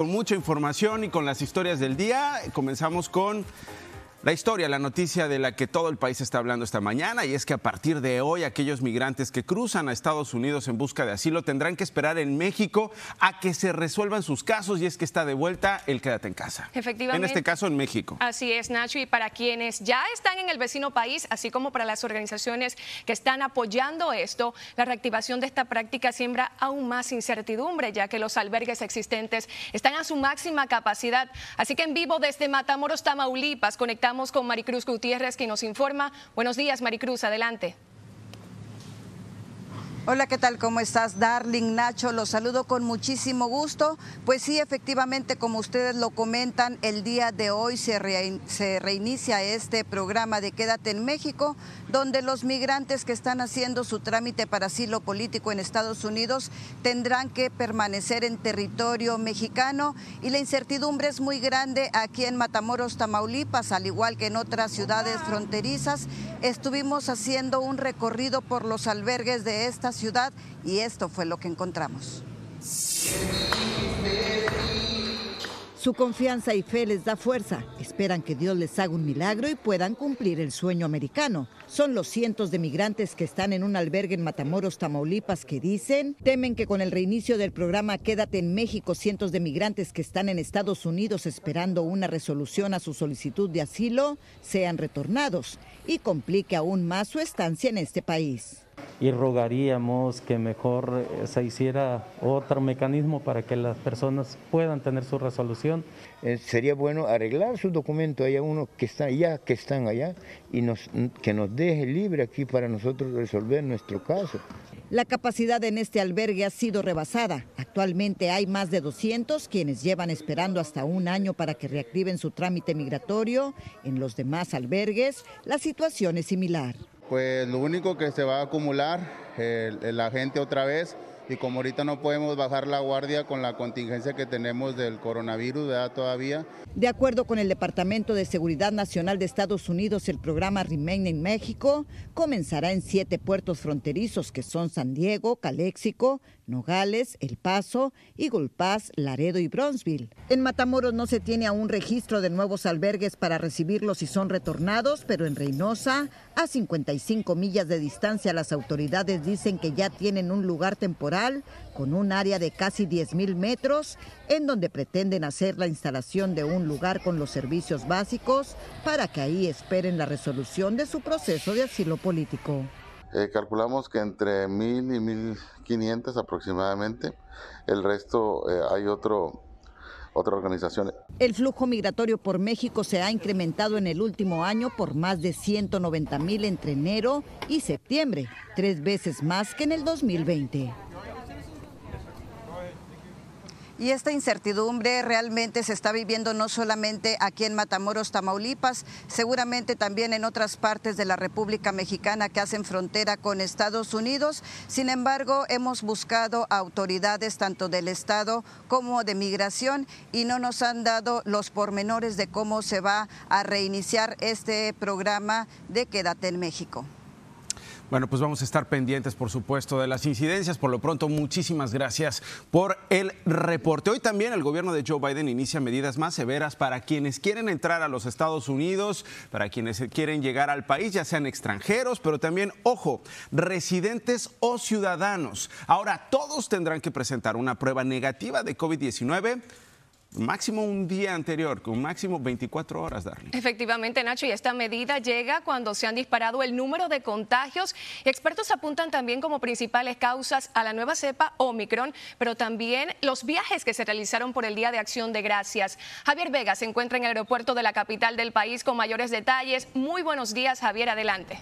Con mucha información y con las historias del día, comenzamos con la historia, la noticia de la que todo el país está hablando esta mañana y es que a partir de hoy aquellos migrantes que cruzan a Estados Unidos en busca de asilo tendrán que esperar en México a que se resuelvan sus casos y es que está de vuelta el quédate en casa. Efectivamente. En este caso en México. Así es, Nacho, y para quienes ya están en el vecino país, así como para las organizaciones que están apoyando esto, la reactivación de esta práctica siembra aún más incertidumbre, ya que los albergues existentes están a su máxima capacidad. Así que en vivo desde Matamoros, Tamaulipas, conectamos Con Maricruz Gutiérrez, que nos informa. Buenos días, Maricruz, adelante. Hola, ¿qué tal? ¿Cómo estás, Darling Nacho? Los saludo con muchísimo gusto. Pues sí, efectivamente, como ustedes lo comentan, el día de hoy se, reinicia este programa de Quédate en México, donde los migrantes que están haciendo su trámite para asilo político en Estados Unidos tendrán que permanecer en territorio mexicano y la incertidumbre es muy grande aquí en Matamoros, Tamaulipas, al igual que en otras ciudades fronterizas. Estuvimos haciendo un recorrido por los albergues de estas ciudad y esto fue lo que encontramos. Su confianza y fe les da fuerza. Esperan que Dios les haga un milagro y puedan cumplir el sueño americano. Son los cientos de migrantes que están en un albergue en Matamoros, Tamaulipas, que dicen, temen que con el reinicio del programa Quédate en México, cientos de migrantes que están en Estados Unidos esperando una resolución a su solicitud de asilo sean retornados y complique aún más su estancia en este país y rogaríamos que mejor eh, se hiciera otro mecanismo para que las personas puedan tener su resolución. Eh, sería bueno arreglar su documento, hay uno que está allá, que están allá, y nos, que nos deje libre aquí para nosotros resolver nuestro caso. La capacidad en este albergue ha sido rebasada. Actualmente hay más de 200 quienes llevan esperando hasta un año para que reactiven su trámite migratorio. En los demás albergues, la situación es similar. Pues lo único que se va a acumular la gente otra vez y como ahorita no podemos bajar la guardia con la contingencia que tenemos del coronavirus todavía. De acuerdo con el Departamento de Seguridad Nacional de Estados Unidos, el programa Remain en México comenzará en siete puertos fronterizos que son San Diego, Caléxico, Nogales, El Paso, Eagle Pass, Laredo y Bronzeville. En Matamoros no se tiene aún registro de nuevos albergues para recibirlos si son retornados, pero en Reynosa, a 55 millas de distancia, las autoridades dicen que ya tienen un lugar temporal con un área de casi 10.000 metros en donde pretenden hacer la instalación de un lugar con los servicios básicos para que ahí esperen la resolución de su proceso de asilo político. Eh, calculamos que entre 1.000 y 1.500 aproximadamente. El resto eh, hay otro otra organización. El flujo migratorio por México se ha incrementado en el último año por más de 190 mil entre enero y septiembre, tres veces más que en el 2020. Y esta incertidumbre realmente se está viviendo no solamente aquí en Matamoros, Tamaulipas, seguramente también en otras partes de la República Mexicana que hacen frontera con Estados Unidos. Sin embargo, hemos buscado autoridades tanto del Estado como de migración y no nos han dado los pormenores de cómo se va a reiniciar este programa de Quédate en México. Bueno, pues vamos a estar pendientes, por supuesto, de las incidencias. Por lo pronto, muchísimas gracias por el reporte. Hoy también el gobierno de Joe Biden inicia medidas más severas para quienes quieren entrar a los Estados Unidos, para quienes quieren llegar al país, ya sean extranjeros, pero también, ojo, residentes o ciudadanos. Ahora, todos tendrán que presentar una prueba negativa de COVID-19 máximo un día anterior, con máximo 24 horas, Darling. Efectivamente, Nacho, y esta medida llega cuando se han disparado el número de contagios. Expertos apuntan también como principales causas a la nueva cepa Omicron, pero también los viajes que se realizaron por el Día de Acción de Gracias. Javier Vega se encuentra en el aeropuerto de la capital del país con mayores detalles. Muy buenos días, Javier, adelante.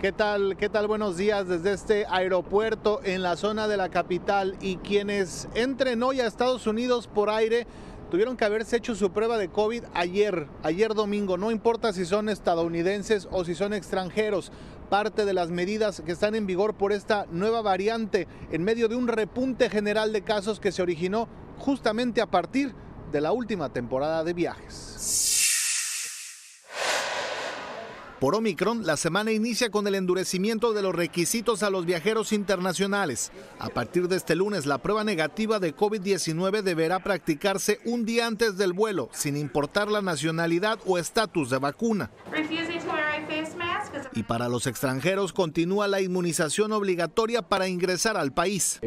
¿Qué tal? ¿Qué tal? Buenos días desde este aeropuerto en la zona de la capital y quienes entren hoy a Estados Unidos por aire tuvieron que haberse hecho su prueba de COVID ayer, ayer domingo, no importa si son estadounidenses o si son extranjeros, parte de las medidas que están en vigor por esta nueva variante en medio de un repunte general de casos que se originó justamente a partir de la última temporada de viajes. Por Omicron, la semana inicia con el endurecimiento de los requisitos a los viajeros internacionales. A partir de este lunes, la prueba negativa de COVID-19 deberá practicarse un día antes del vuelo, sin importar la nacionalidad o estatus de vacuna. Y para los extranjeros continúa la inmunización obligatoria para ingresar al país.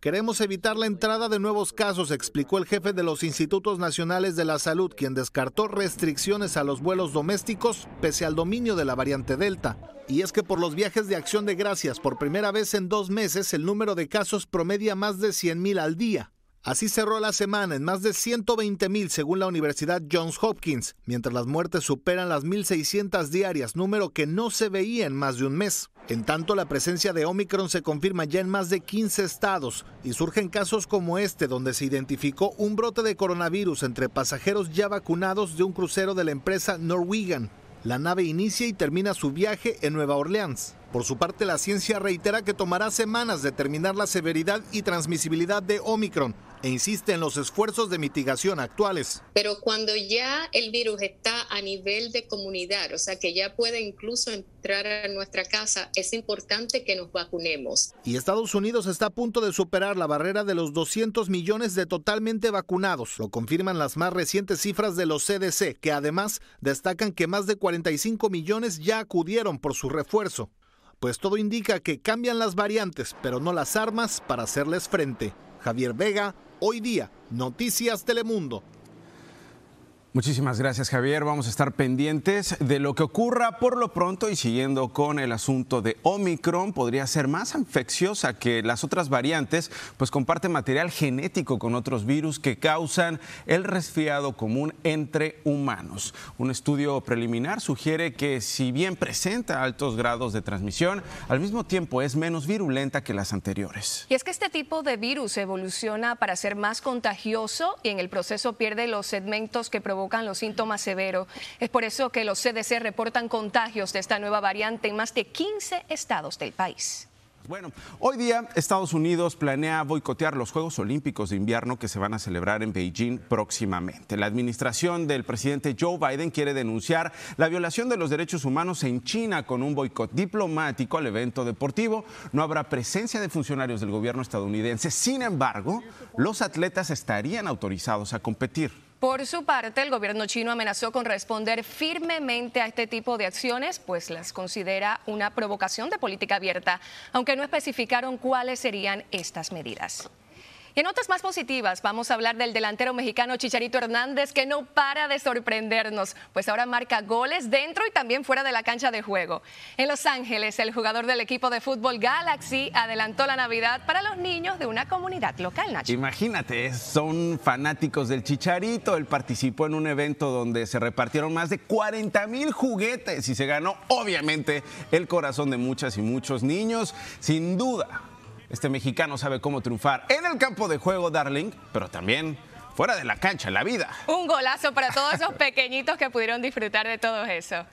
Queremos evitar la entrada de nuevos casos, explicó el jefe de los Institutos Nacionales de la Salud, quien descartó restricciones a los vuelos domésticos pese al dominio de la variante Delta. Y es que por los viajes de acción de gracias, por primera vez en dos meses, el número de casos promedia más de 100.000 al día. Así cerró la semana en más de 120 mil según la Universidad Johns Hopkins, mientras las muertes superan las 1.600 diarias, número que no se veía en más de un mes. En tanto, la presencia de Omicron se confirma ya en más de 15 estados y surgen casos como este, donde se identificó un brote de coronavirus entre pasajeros ya vacunados de un crucero de la empresa Norwegian. La nave inicia y termina su viaje en Nueva Orleans. Por su parte, la ciencia reitera que tomará semanas determinar la severidad y transmisibilidad de Omicron e insiste en los esfuerzos de mitigación actuales. Pero cuando ya el virus está a nivel de comunidad, o sea que ya puede incluso entrar a nuestra casa, es importante que nos vacunemos. Y Estados Unidos está a punto de superar la barrera de los 200 millones de totalmente vacunados. Lo confirman las más recientes cifras de los CDC, que además destacan que más de 45 millones ya acudieron por su refuerzo pues todo indica que cambian las variantes, pero no las armas para hacerles frente. Javier Vega, hoy día, Noticias Telemundo. Muchísimas gracias Javier. Vamos a estar pendientes de lo que ocurra por lo pronto y siguiendo con el asunto de Omicron, podría ser más infecciosa que las otras variantes, pues comparte material genético con otros virus que causan el resfriado común entre humanos. Un estudio preliminar sugiere que si bien presenta altos grados de transmisión, al mismo tiempo es menos virulenta que las anteriores. Y es que este tipo de virus evoluciona para ser más contagioso y en el proceso pierde los segmentos que provocan los síntomas severos. Es por eso que los CDC reportan contagios de esta nueva variante en más de 15 estados del país. Bueno, hoy día Estados Unidos planea boicotear los Juegos Olímpicos de invierno que se van a celebrar en Beijing próximamente. La administración del presidente Joe Biden quiere denunciar la violación de los derechos humanos en China con un boicot diplomático al evento deportivo. No habrá presencia de funcionarios del gobierno estadounidense. Sin embargo, los atletas estarían autorizados a competir. Por su parte, el gobierno chino amenazó con responder firmemente a este tipo de acciones, pues las considera una provocación de política abierta, aunque no especificaron cuáles serían estas medidas. Y en notas más positivas, vamos a hablar del delantero mexicano Chicharito Hernández, que no para de sorprendernos, pues ahora marca goles dentro y también fuera de la cancha de juego. En Los Ángeles, el jugador del equipo de fútbol Galaxy adelantó la Navidad para los niños de una comunidad local, Nacho. Imagínate, son fanáticos del Chicharito. Él participó en un evento donde se repartieron más de 40 mil juguetes y se ganó, obviamente, el corazón de muchas y muchos niños. Sin duda, este mexicano sabe cómo triunfar en el campo de juego, Darling, pero también fuera de la cancha, en la vida. Un golazo para todos esos pequeñitos que pudieron disfrutar de todo eso.